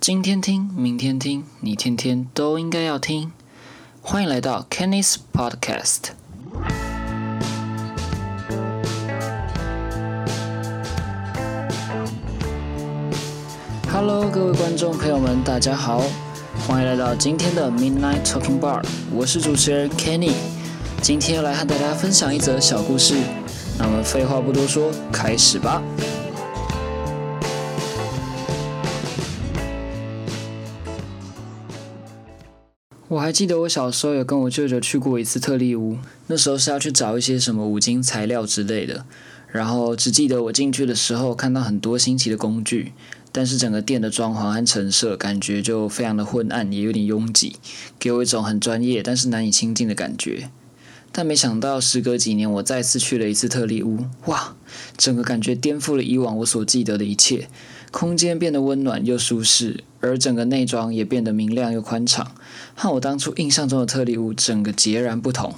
今天听，明天听，你天天都应该要听。欢迎来到 Kenny's Podcast。Hello，各位观众朋友们，大家好，欢迎来到今天的 Midnight Talking Bar。我是主持人 Kenny，今天要来和大家分享一则小故事。那么废话不多说，开始吧。我还记得我小时候有跟我舅舅去过一次特例屋，那时候是要去找一些什么五金材料之类的。然后只记得我进去的时候看到很多新奇的工具，但是整个店的装潢和陈设感觉就非常的昏暗，也有点拥挤，给我一种很专业但是难以亲近的感觉。但没想到时隔几年，我再次去了一次特利屋，哇，整个感觉颠覆了以往我所记得的一切。空间变得温暖又舒适，而整个内装也变得明亮又宽敞，和我当初印象中的特利屋整个截然不同。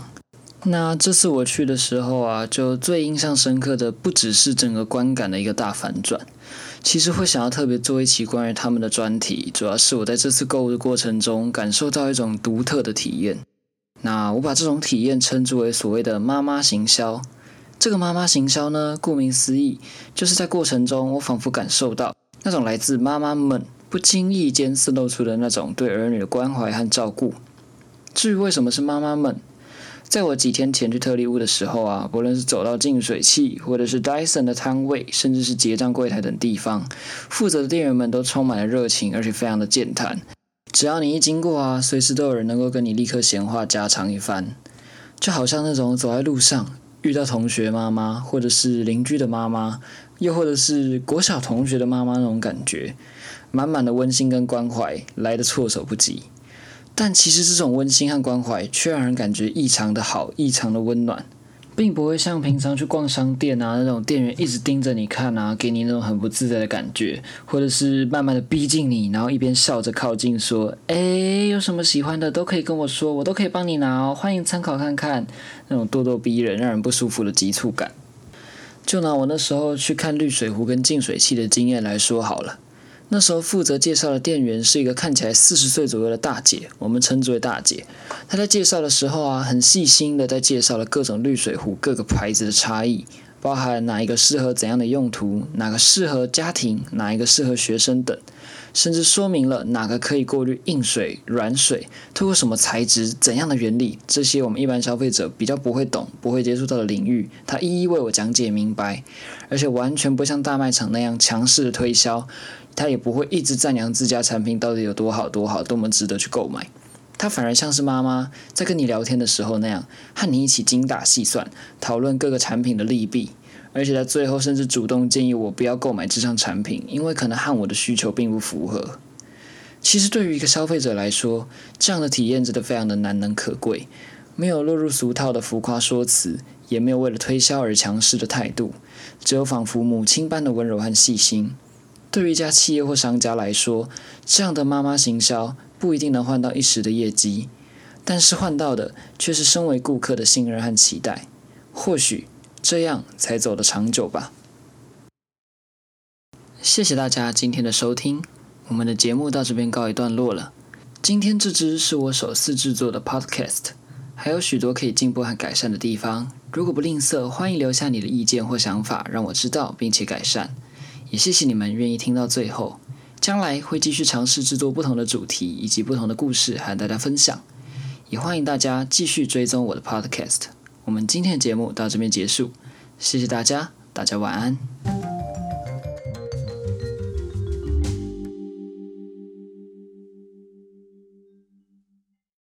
那这次我去的时候啊，就最印象深刻的不只是整个观感的一个大反转，其实会想要特别做一期关于他们的专题，主要是我在这次购物的过程中感受到一种独特的体验。那我把这种体验称之为所谓的妈妈行销。这个妈妈行销呢，顾名思义，就是在过程中我仿佛感受到。那种来自妈妈们不经意间渗露出的那种对儿女的关怀和照顾。至于为什么是妈妈们，在我几天前去特利屋的时候啊，不论是走到净水器，或者是 Dyson 的摊位，甚至是结账柜台等地方，负责的店员们都充满了热情，而且非常的健谈。只要你一经过啊，随时都有人能够跟你立刻闲话家常一番，就好像那种走在路上遇到同学妈妈，或者是邻居的妈妈。又或者是国小同学的妈妈那种感觉，满满的温馨跟关怀来的措手不及。但其实这种温馨和关怀却让人感觉异常的好，异常的温暖，并不会像平常去逛商店啊那种店员一直盯着你看啊，给你那种很不自在的感觉，或者是慢慢的逼近你，然后一边笑着靠近说：“哎，有什么喜欢的都可以跟我说，我都可以帮你拿哦，欢迎参考看看。”那种咄咄逼人、让人不舒服的急促感。就拿我那时候去看滤水壶跟净水器的经验来说好了。那时候负责介绍的店员是一个看起来四十岁左右的大姐，我们称之为大姐。她在介绍的时候啊，很细心的在介绍了各种滤水壶各个牌子的差异，包含哪一个适合怎样的用途，哪个适合家庭，哪一个适合学生等。甚至说明了哪个可以过滤硬水、软水，透过什么材质、怎样的原理，这些我们一般消费者比较不会懂、不会接触到的领域，他一一为我讲解明白，而且完全不像大卖场那样强势的推销，他也不会一直赞扬自家产品到底有多好、多好、多么值得去购买，他反而像是妈妈在跟你聊天的时候那样，和你一起精打细算，讨论各个产品的利弊。而且在最后，甚至主动建议我不要购买这项产品，因为可能和我的需求并不符合。其实对于一个消费者来说，这样的体验真的非常的难能可贵。没有落入俗套的浮夸说辞，也没有为了推销而强势的态度，只有仿佛母亲般的温柔和细心。对于一家企业或商家来说，这样的妈妈行销不一定能换到一时的业绩，但是换到的却是身为顾客的信任和期待。或许。这样才走得长久吧。谢谢大家今天的收听，我们的节目到这边告一段落了。今天这支是我首次制作的 Podcast，还有许多可以进步和改善的地方。如果不吝啬，欢迎留下你的意见或想法，让我知道并且改善。也谢谢你们愿意听到最后。将来会继续尝试制作不同的主题以及不同的故事和大家分享。也欢迎大家继续追踪我的 Podcast。我们今天的节目到这边结束，谢谢大家，大家晚安。